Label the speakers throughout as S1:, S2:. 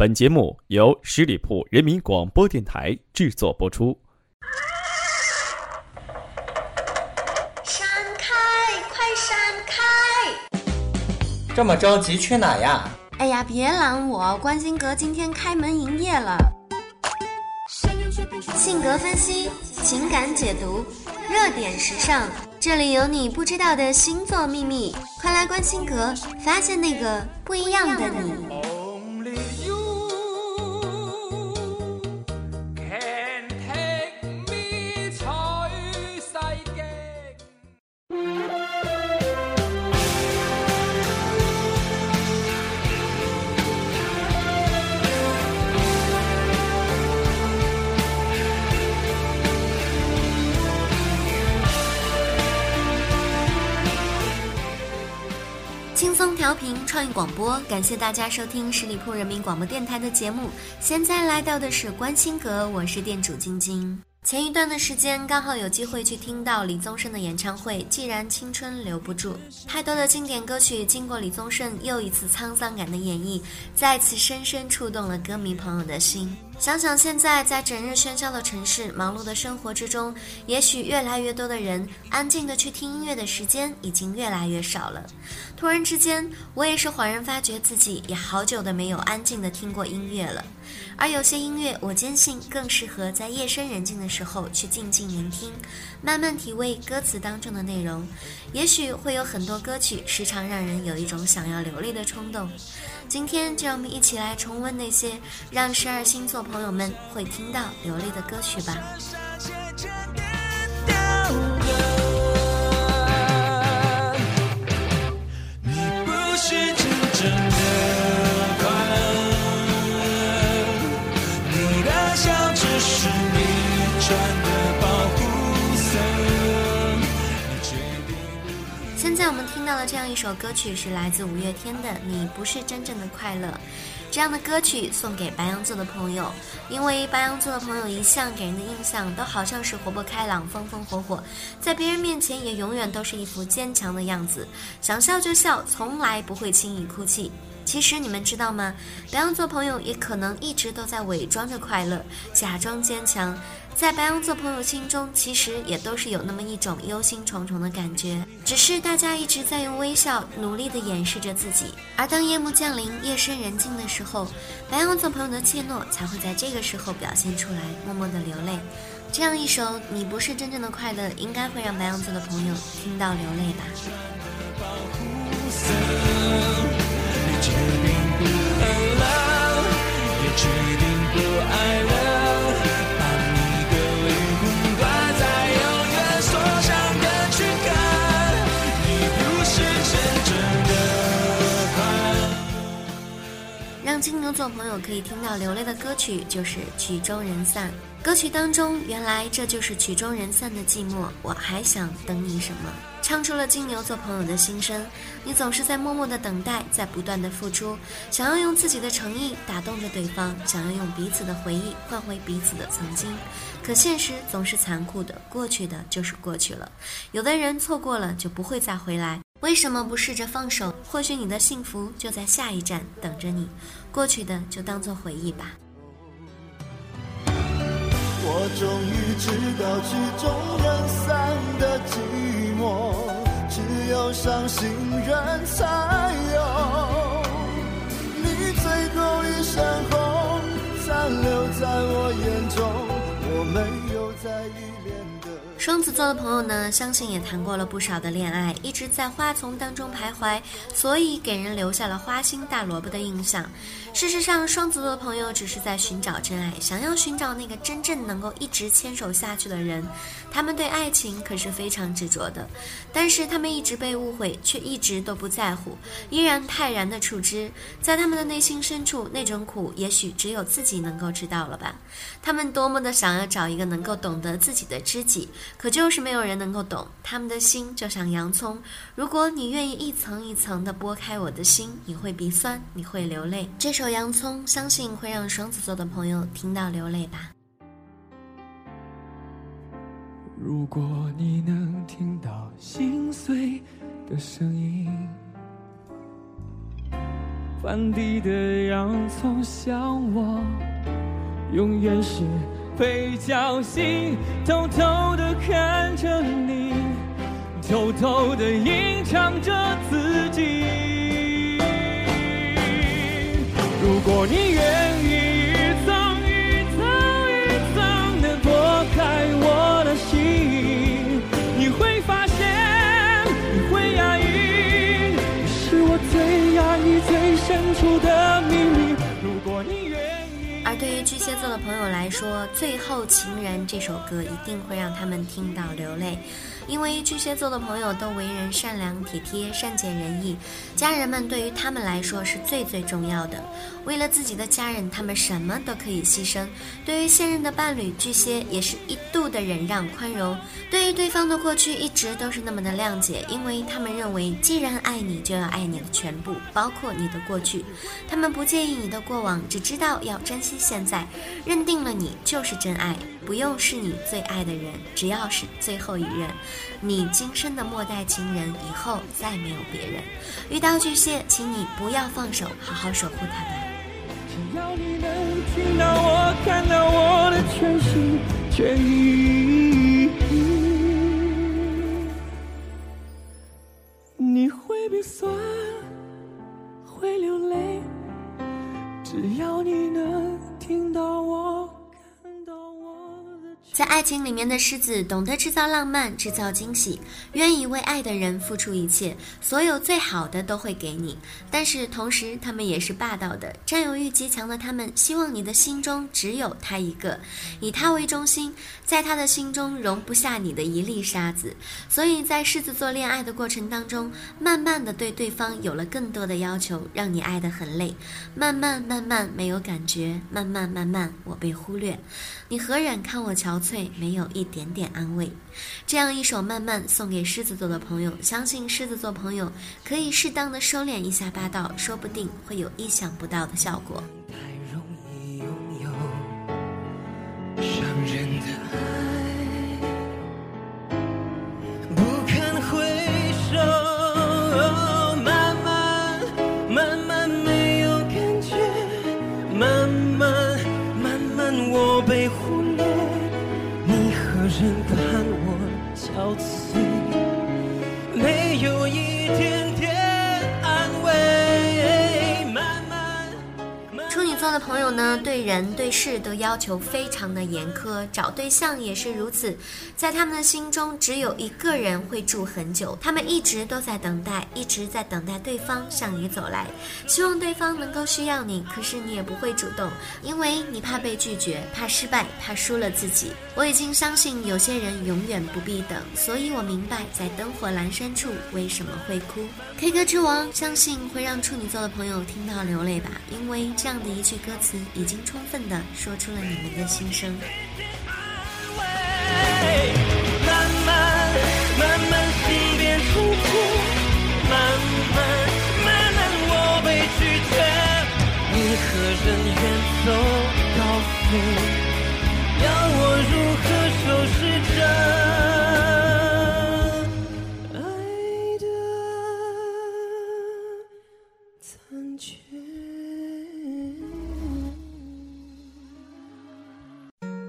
S1: 本节目由十里铺人民广播电台制作播出。
S2: 闪开，快闪开！
S3: 这么着急去哪呀？
S2: 哎呀，别拦我！关心阁今天开门营业了。性格分析，情感解读，热点时尚，这里有你不知道的星座秘密，快来关心阁，发现那个不一样的你。创意广播，感谢大家收听十里铺人民广播电台的节目。现在来到的是关心阁，我是店主晶晶。前一段的时间，刚好有机会去听到李宗盛的演唱会。既然青春留不住，太多的经典歌曲经过李宗盛又一次沧桑感的演绎，再次深深触动了歌迷朋友的心。想想现在在整日喧嚣的城市、忙碌的生活之中，也许越来越多的人安静的去听音乐的时间已经越来越少了。突然之间，我也是恍然发觉自己也好久的没有安静的听过音乐了。而有些音乐，我坚信更适合在夜深人静的时候去静静聆听，慢慢体味歌词当中的内容。也许会有很多歌曲时常让人有一种想要流泪的冲动。今天就让我们一起来重温那些让十二星座朋友们会听到流泪的歌曲吧。现在我们听到的这样一首歌曲是来自五月天的《你不是真正的快乐》，这样的歌曲送给白羊座的朋友，因为白羊座的朋友一向给人的印象都好像是活泼开朗、风风火火，在别人面前也永远都是一副坚强的样子，想笑就笑，从来不会轻易哭泣。其实你们知道吗？白羊座朋友也可能一直都在伪装着快乐，假装坚强。在白羊座朋友心中，其实也都是有那么一种忧心忡忡的感觉，只是大家一直在用微笑努力地掩饰着自己。而当夜幕降临、夜深人静的时候，白羊座朋友的怯懦才会在这个时候表现出来，默默地流泪。这样一首《你不是真正的快乐》，应该会让白羊座的朋友听到流泪吧。金牛座朋友可以听到流泪的歌曲，就是《曲终人散》。歌曲当中，原来这就是曲终人散的寂寞。我还想等你什么？唱出了金牛座朋友的心声。你总是在默默的等待，在不断的付出，想要用自己的诚意打动着对方，想要用彼此的回忆换回彼此的曾经。可现实总是残酷的，过去的就是过去了。有的人错过了就不会再回来。为什么不试着放手？或许你的幸福就在下一站等着你。过去的就当做回忆吧。
S4: 我终于知道曲终人散的寂寞，只有伤心人才有。你最后一身红，残留在我眼中，我没有再依恋的。
S2: 双子座的朋友呢，相信也谈过了不少的恋爱，一直在花丛当中徘徊，所以给人留下了花心大萝卜的印象。事实上，双子座的朋友只是在寻找真爱，想要寻找那个真正能够一直牵手下去的人。他们对爱情可是非常执着的，但是他们一直被误会，却一直都不在乎，依然泰然的处之。在他们的内心深处，那种苦也许只有自己能够知道了吧。他们多么的想要找一个能够懂得自己的知己。可就是没有人能够懂他们的心，就像洋葱。如果你愿意一层一层的剥开我的心，你会鼻酸，你会流泪。这首《洋葱》相信会让双子座的朋友听到流泪吧。
S5: 如果你能听到心碎的声音，翻地的洋葱像我，永远是被叫醒，偷偷的看着你，偷偷的隐藏着自己。如果你愿
S2: 而对于巨蟹座的朋友来说，《最后情人》这首歌一定会让他们听到流泪。因为巨蟹座的朋友都为人善良、体贴、善解人意，家人们对于他们来说是最最重要的。为了自己的家人，他们什么都可以牺牲。对于现任的伴侣，巨蟹也是一度的忍让、宽容。对于对方的过去，一直都是那么的谅解，因为他们认为，既然爱你，就要爱你的全部，包括你的过去。他们不介意你的过往，只知道要珍惜现在，认定了你就是真爱。不用是你最爱的人，只要是最后一任，你今生的末代情人，以后再没有别人。遇到巨蟹，请你不要放手，好好守护他吧。
S5: 只要你能听到我，看到我的全心全意，你会鼻酸，会流泪。只要你能听到我，
S2: 在爱情里面的狮子懂得制造浪漫，制造惊喜，愿意为爱的人付出一切，所有最好的都会给你。但是同时，他们也是霸道的，占有欲极强的他们，希望你的心中只有他一个，以他为中心，在他的心中容不下你的一粒沙子。所以在狮子座恋爱的过程当中，慢慢的对对方有了更多的要求，让你爱得很累。慢慢慢慢没有感觉，慢慢慢慢我被忽略，你何忍看我憔悴，没有一点点安慰。这样一首《慢慢》送给狮子座的朋友，相信狮子座朋友可以适当的收敛一下霸道，说不定会有意想不到的效果。
S5: 人
S3: 看我憔悴？
S2: 的朋友呢，对人对事都要求非常的严苛，找对象也是如此。在他们的心中，只有一个人会住很久，他们一直都在等待，一直在等待对方向你走来，希望对方能够需要你。可是你也不会主动，因为你怕被拒绝，怕失败，怕输了自己。我已经相信有些人永远不必等，所以我明白在灯火阑珊处为什么会哭。K 歌之王相信会让处女座的朋友听到流泪吧，因为这样的一句歌词已经充分的说出了你们的心声。
S3: 慢慢慢慢心变成铁，慢慢慢慢我被拒绝，你何人远走高飞？要我如何收拾这爱的残缺？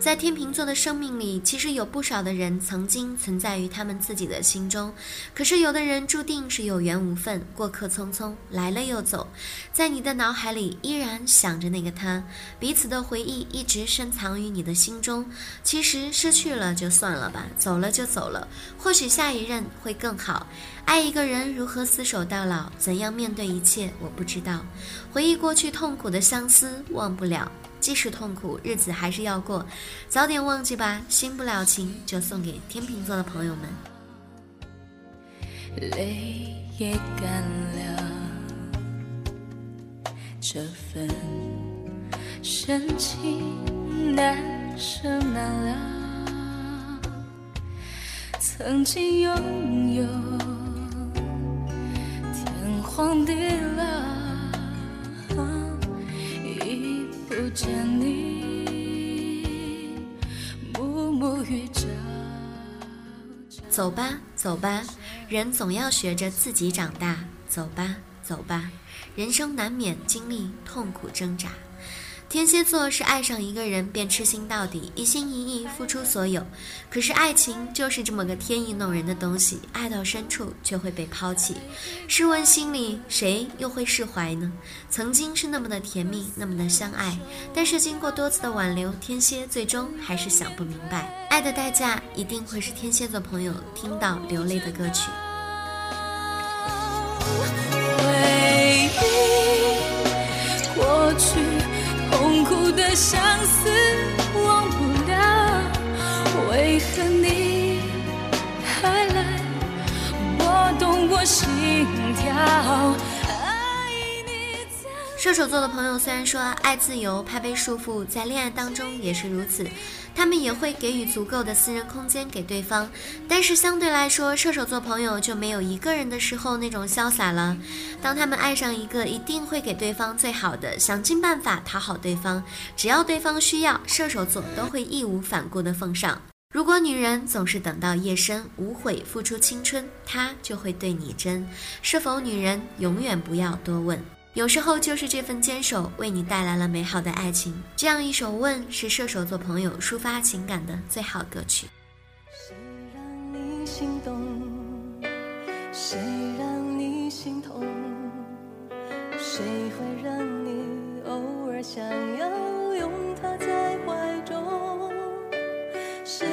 S2: 在天秤座的生命里，其实有不少的人曾经存在于他们自己的心中，可是有的人注定是有缘无分，过客匆匆，来了又走，在你的脑海里依然想着那个他，彼此的回忆一直深藏于你的心中。其实失去了就算了吧，走了就走了，或许下一任会更好。爱一个人如何厮守到老，怎样面对一切，我不知道。回忆过去痛苦的相思，忘不了。即使痛苦，日子还是要过，早点忘记吧。新不了情，就送给天秤座的朋友们。
S6: 泪也干了，这份深情难舍难了。曾经拥有天荒地老，不见你，暮暮与朝。
S2: 走吧，走吧，人总要学着自己长大。走吧，走吧，人生难免经历痛苦挣扎。天蝎座是爱上一个人便痴心到底，一心一意付出所有。可是爱情就是这么个天意弄人的东西，爱到深处却会被抛弃。试问心里谁又会释怀呢？曾经是那么的甜蜜，那么的相爱，但是经过多次的挽留，天蝎最终还是想不明白，爱的代价一定会是天蝎座朋友听到流泪的歌曲。射手座的朋友虽然说爱自由，怕被束缚，在恋爱当中也是如此，他们也会给予足够的私人空间给对方，但是相对来说，射手座朋友就没有一个人的时候那种潇洒了。当他们爱上一个，一定会给对方最好的，想尽办法讨好对方，只要对方需要，射手座都会义无反顾的奉上。如果女人总是等到夜深无悔付出青春，她就会对你真。是否女人永远不要多问。有时候就是这份坚守，为你带来了美好的爱情。这样一首《问》是射手座朋友抒发情感的最好歌曲。
S6: 谁让你心动？谁让你心痛？谁会让你偶尔想要拥他在怀中？谁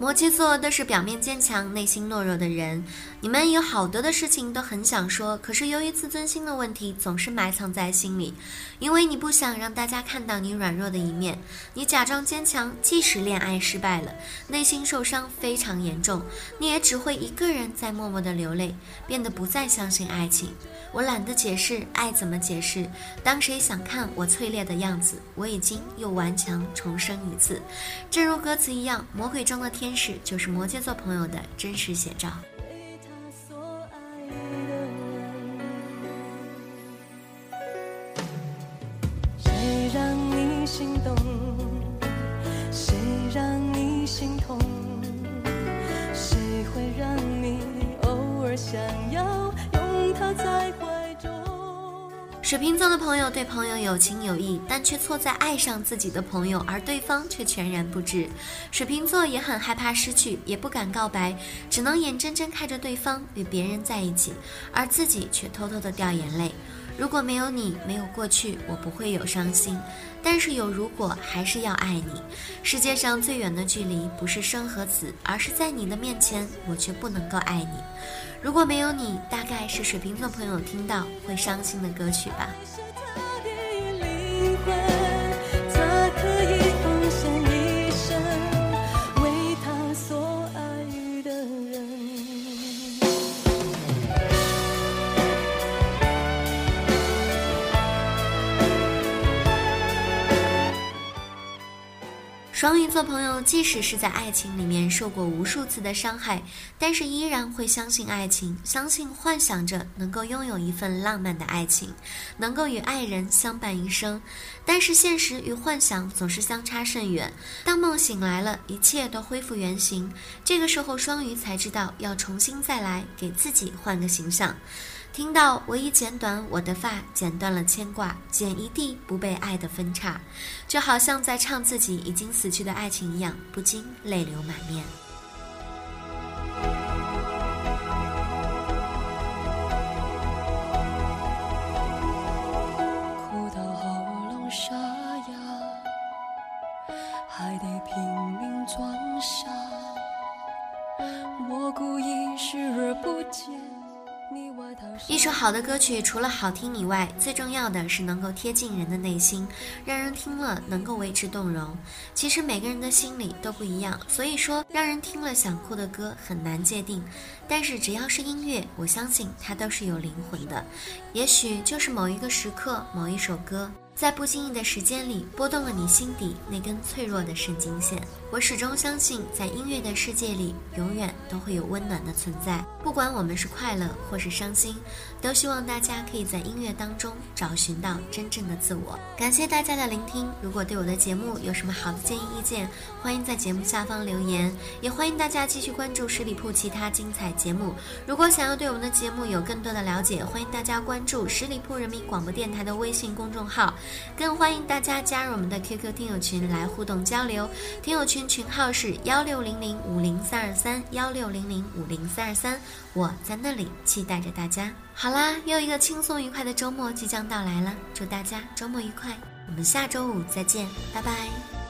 S2: 摩羯座都是表面坚强、内心懦弱的人。你们有好多的事情都很想说，可是由于自尊心的问题，总是埋藏在心里。因为你不想让大家看到你软弱的一面，你假装坚强，即使恋爱失败了，内心受伤非常严重，你也只会一个人在默默的流泪，变得不再相信爱情。我懒得解释爱怎么解释，当谁想看我淬炼的样子，我已经又顽强重生一次。正如歌词一样，魔鬼中的天使就是摩羯座朋友的真实写照。对朋友有情有义，但却错在爱上自己的朋友，而对方却全然不知。水瓶座也很害怕失去，也不敢告白，只能眼睁睁看着对方与别人在一起，而自己却偷偷的掉眼泪。如果没有你，没有过去，我不会有伤心。但是有如果，还是要爱你。世界上最远的距离，不是生和死，而是在你的面前，我却不能够爱你。如果没有你，大概是水瓶座朋友听到会伤心的歌曲吧。双鱼座朋友，即使是在爱情里面受过无数次的伤害，但是依然会相信爱情，相信幻想着能够拥有一份浪漫的爱情，能够与爱人相伴一生。但是现实与幻想总是相差甚远。当梦醒来了，一切都恢复原形，这个时候双鱼才知道要重新再来，给自己换个形象。听到我已剪短我的发，剪断了牵挂，剪一地不被爱的分叉，就好像在唱自己已经死去的爱情一样，不禁泪流满面。一首好的歌曲，除了好听以外，最重要的是能够贴近人的内心，让人听了能够为之动容。其实每个人的心里都不一样，所以说让人听了想哭的歌很难界定。但是只要是音乐，我相信它都是有灵魂的。也许就是某一个时刻，某一首歌，
S7: 在不经意的时间里拨动了你心底那根脆弱的神经线。我始终相信，在音乐的世界里，永远都会有温暖的存在。不管我们是快乐或是伤心，都希望大家可以在音乐当中找寻到真正的自我。感谢大家的聆听。如果对我的节目有什么好的建议意见，欢迎在节目下方留言，也欢迎大家继续关注十里铺其他精彩节目。如果想要对我们的节目有更多的了解，欢迎大家关注十里铺人民广播电台的微信公众号。更欢迎大家加入我们的 QQ 听友群来互动交流，听友群群号是幺六零零五零三二三幺六零零五零三二三，我在那里期待着大家。好啦，又一个轻松愉快的周末即将到来了，祝大家周末愉快，我们下周五再见，拜拜。